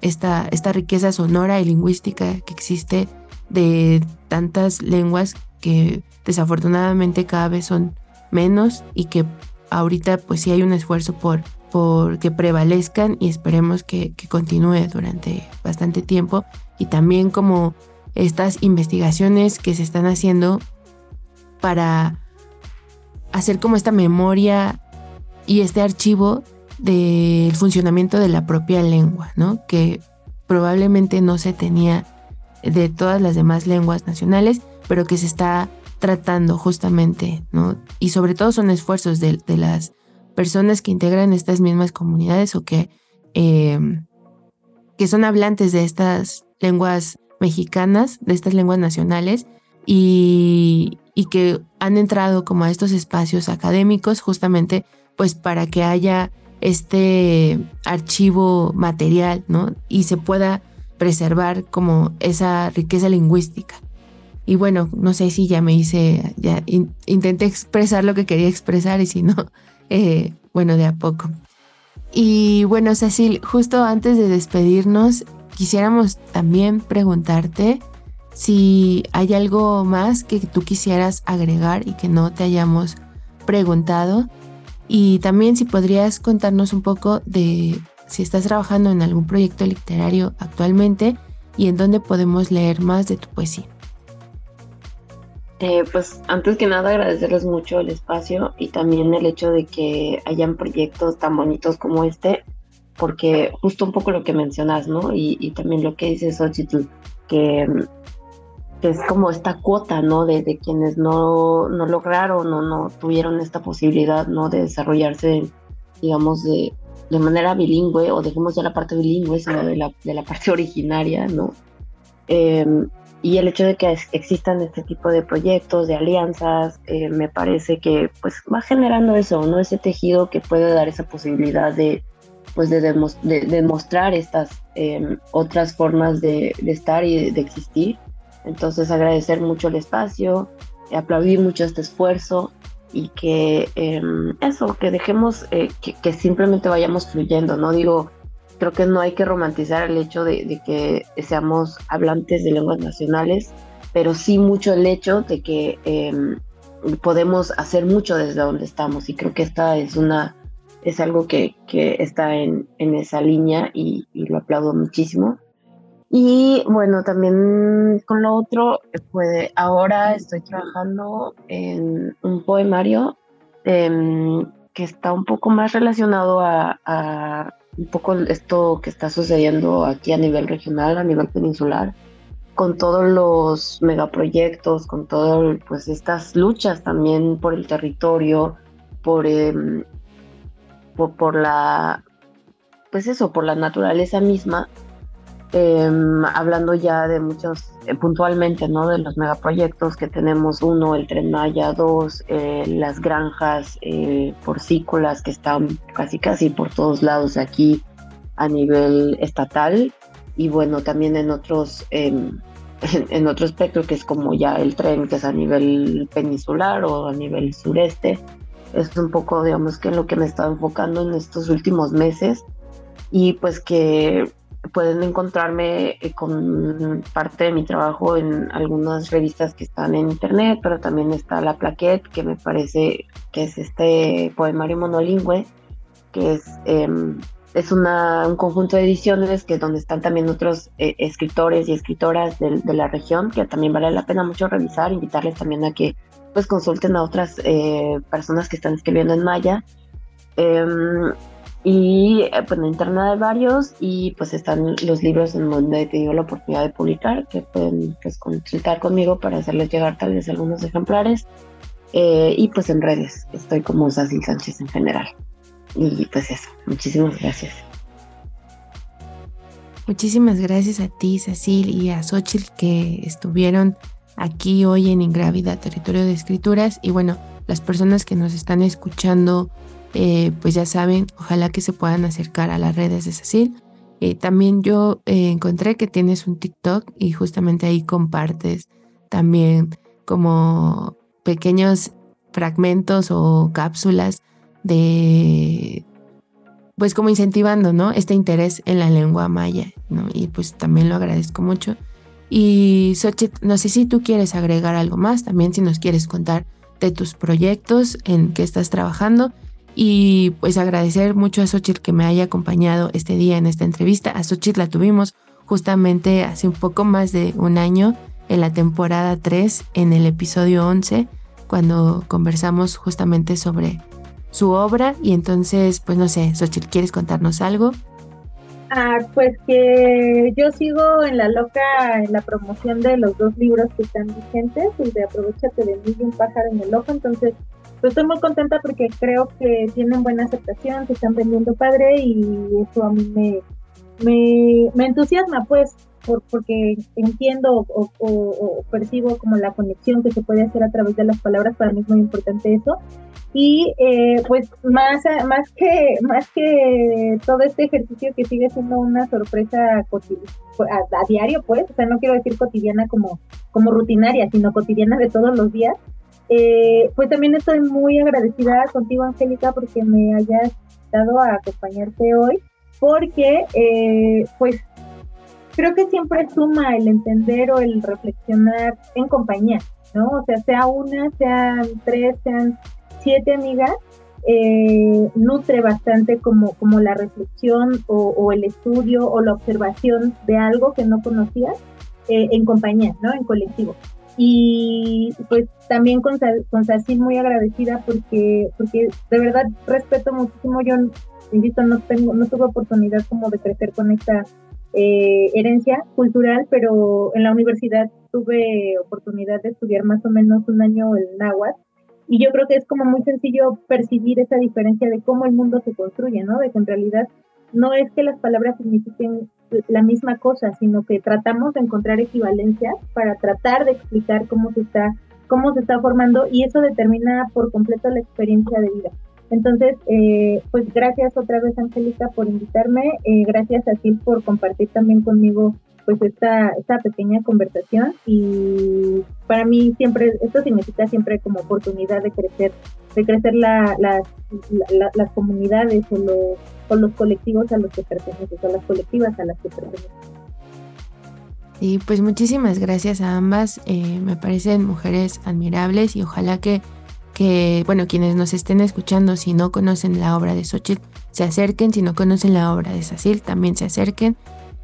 esta, esta riqueza sonora y lingüística que existe de tantas lenguas que desafortunadamente cada vez son menos y que ahorita pues sí hay un esfuerzo por, por que prevalezcan y esperemos que, que continúe durante bastante tiempo y también como estas investigaciones que se están haciendo para hacer como esta memoria y este archivo del funcionamiento de la propia lengua, ¿no? Que probablemente no se tenía de todas las demás lenguas nacionales, pero que se está tratando justamente, ¿no? Y sobre todo son esfuerzos de, las personas que integran estas mismas comunidades o que, eh, que son hablantes de estas lenguas mexicanas, de estas lenguas nacionales, y, que han entrado como a estos espacios académicos justamente pues para que haya este archivo material, ¿no? Y se pueda preservar como esa riqueza lingüística. Y bueno, no sé si ya me hice, ya intenté expresar lo que quería expresar y si no, eh, bueno, de a poco. Y bueno, Cecil, justo antes de despedirnos, quisiéramos también preguntarte si hay algo más que tú quisieras agregar y que no te hayamos preguntado. Y también si podrías contarnos un poco de si estás trabajando en algún proyecto literario actualmente y en dónde podemos leer más de tu poesía. Eh, pues antes que nada agradecerles mucho el espacio y también el hecho de que hayan proyectos tan bonitos como este, porque justo un poco lo que mencionas, ¿no? Y, también lo que dices, Xochitl, que, es como esta cuota, ¿no? De, quienes no, no lograron o no tuvieron esta posibilidad, ¿no? De desarrollarse, digamos, de, de manera bilingüe, o dejemos ya la parte bilingüe, sino de la, de la parte originaria, ¿no? Em, y el hecho de que existan este tipo de proyectos, de alianzas, eh, me parece que pues va generando eso, ¿no? Ese tejido que puede dar esa posibilidad de, pues de, demostrar estas em, otras formas de, estar y de, existir. Entonces agradecer mucho el espacio, aplaudir mucho este esfuerzo y que em, eso, que dejemos eh, que, simplemente vayamos fluyendo, ¿no? Digo, creo que no hay que romantizar el hecho de, que seamos hablantes de lenguas nacionales, pero sí mucho el hecho de que em, podemos hacer mucho desde donde estamos y creo que esta es una es algo que, que está en, en, esa línea y, y, lo aplaudo muchísimo. Y bueno, también con lo otro, puede, ahora estoy trabajando en un poemario em, que está un poco más relacionado a, a, un poco esto que está sucediendo aquí a nivel regional, a nivel peninsular, con todos los megaproyectos, con todas pues estas luchas también por el territorio, por, em, por, por la pues eso, por la naturaleza misma Em, hablando ya de muchos, eh, puntualmente, ¿no? De los megaproyectos que tenemos, uno, el Tren Maya, dos, eh, las granjas eh, porcícolas que están casi casi por todos lados aquí a nivel estatal y bueno, también en otros, em, en, otro espectro que es como ya el tren que es a nivel peninsular o a nivel sureste. Es un poco, digamos, que lo que me he estado enfocando en estos últimos meses y pues que pueden encontrarme eh, con parte de mi trabajo en algunas revistas que están en internet, pero también está La Plaquette, que me parece que es este poemario monolingüe, que es, em, es una, un conjunto de ediciones que donde están también otros eh, escritores y escritoras de, la región, que también vale la pena mucho revisar, invitarles también a que pues consulten a otras eh, personas que están escribiendo en maya. Em, y eh, pues en internet hay varios y pues están los libros en donde he tenido la oportunidad de publicar, que pueden pues, consultar conmigo para hacerles llegar tal vez algunos ejemplares. Eh, y pues en redes, estoy como Sacil Sánchez en general. Y pues eso, muchísimas gracias. Muchísimas gracias a ti, Cecil, y a Xochitl que estuvieron aquí hoy en Ingrávida Territorio de Escrituras. Y bueno, las personas que nos están escuchando eh, pues ya saben, ojalá que se puedan acercar a las redes de Cecil. Eh, también yo eh, encontré que tienes un TikTok y justamente ahí compartes también como pequeños fragmentos o cápsulas de, pues como incentivando, ¿no? Este interés en la lengua maya, ¿no? Y pues también lo agradezco mucho. Y Xochitl, no sé si tú quieres agregar algo más, también si nos quieres contar de tus proyectos en que estás trabajando y pues agradecer mucho a Xochitl que me haya acompañado este día en esta entrevista. A Xochitl la tuvimos justamente hace un poco más de un año en la temporada 3, en el episodio 11, cuando conversamos justamente sobre su obra. Y entonces, pues no sé, Xochitl, ¿quieres contarnos algo? Ah, pues que yo sigo en la loca en la promoción de los dos libros que están vigentes, el de Aprovechate de mí y un pájaro en el ojo. Entonces, pues estoy muy contenta porque creo que tienen buena aceptación, se están vendiendo padre y eso a mí me, me, entusiasma, pues, por, porque entiendo o, percibo como la conexión que se puede hacer a través de las palabras, para mí es muy importante eso. Y eh, pues más, más, que, más que todo este ejercicio que sigue siendo una sorpresa a, a, diario, pues, o sea, no quiero decir cotidiana como, como rutinaria, sino cotidiana de todos los días, eh, pues también estoy muy agradecida contigo, Angélica, porque me hayas dado a acompañarte hoy, porque eh, pues creo que siempre suma el entender o el reflexionar en compañía, ¿no? O sea, sea una, sean tres, sean siete amigas, eh, nutre bastante como, como la reflexión o, el estudio o la observación de algo que no conocías eh, en compañía, ¿no? En colectivo. Y pues también con, con Sacil muy agradecida porque, porque de verdad respeto muchísimo, yo insisto, no tengo, no tuve oportunidad como de crecer con esta eh, herencia cultural, pero en la universidad tuve oportunidad de estudiar más o menos un año el náhuatl y yo creo que es como muy sencillo percibir esa diferencia de cómo el mundo se construye, ¿no? De que en realidad no es que las palabras signifiquen la misma cosa, sino que tratamos de encontrar equivalencias para tratar de explicar cómo se está, cómo se está formando y eso determina por completo la experiencia de vida. Entonces, eh, pues gracias otra vez, Angélica, por invitarme. Eh, gracias a ti por compartir también conmigo pues esta, esta pequeña conversación y para mí siempre, esto significa siempre como oportunidad de crecer, de crecer la, las comunidades o los, o los colectivos a los que perteneces, o las colectivas a las que perteneces. Y pues muchísimas gracias a ambas, eh, me parecen mujeres admirables y ojalá que que, bueno, quienes nos estén escuchando, si no conocen la obra de Xochitl, se acerquen, si no conocen la obra de Sacil, también se acerquen.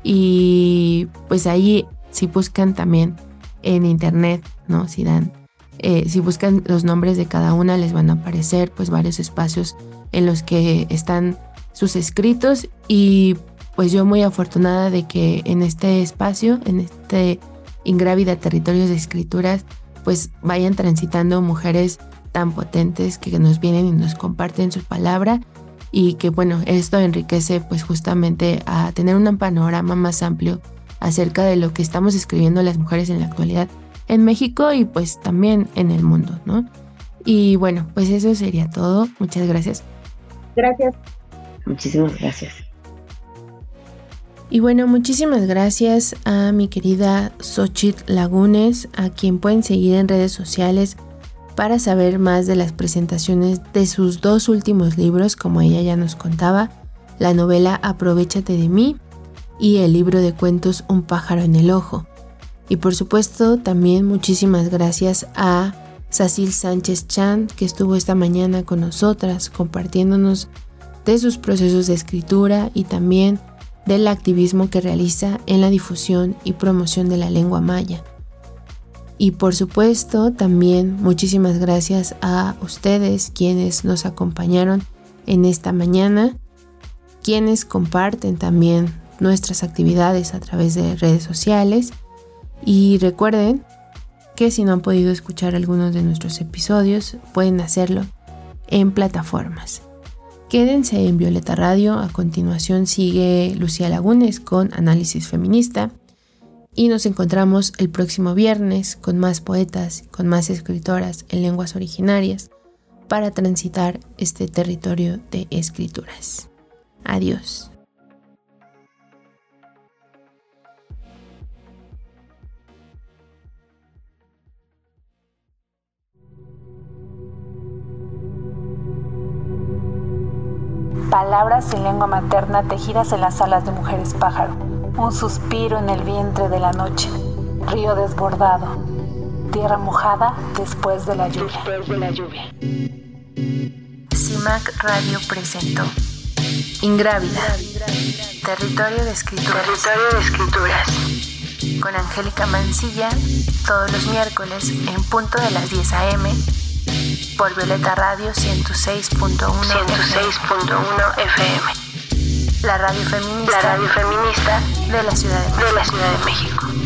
Y pues ahí, si buscan también en internet, ¿no? Si dan, eh, si buscan los nombres de cada una, les van a aparecer pues varios espacios en los que están sus escritos y pues yo muy afortunada de que en este espacio, en este Ingrávida Territorios de Escrituras, pues vayan transitando mujeres tan potentes que nos vienen y nos comparten su palabra y que bueno, esto enriquece pues justamente a tener un panorama más amplio acerca de lo que estamos escribiendo las mujeres en la actualidad en México y pues también en el mundo, ¿no? Y bueno, pues eso sería todo. Muchas gracias. Gracias. Muchísimas gracias. Y bueno, muchísimas gracias a mi querida Xochitl Lagunes, a quien pueden seguir en redes sociales para saber más de las presentaciones de sus dos últimos libros, como ella ya nos contaba, la novela Aprovechate de mí y el libro de cuentos Un pájaro en el ojo. Y por supuesto también muchísimas gracias a Sacil Sánchez Chan, que estuvo esta mañana con nosotras compartiéndonos de sus procesos de escritura y también del activismo que realiza en la difusión y promoción de la lengua maya. Y por supuesto, también muchísimas gracias a ustedes quienes nos acompañaron en esta mañana, quienes comparten también nuestras actividades a través de redes sociales. Y recuerden que si no han podido escuchar algunos de nuestros episodios, pueden hacerlo en plataformas. Quédense en Violeta Radio, a continuación sigue Lucía Lagunes con Análisis Feminista y nos encontramos el próximo viernes con más poetas, con más escritoras en lenguas originarias para transitar este territorio de escrituras. Adiós. Palabras en lengua materna tejidas en las alas de mujeres pájaro un suspiro en el vientre de la noche, río desbordado, tierra mojada después de la lluvia. CIMAC Radio presentó Ingrávida, territorio de escrituras. Territorio de escrituras. Con Angélica Mancilla, todos los miércoles en punto de las 10 a.m. por Violeta Radio 106.1 106.1 FM la radio feminista, la radio feminista de la Ciudad de De la Ciudad de México.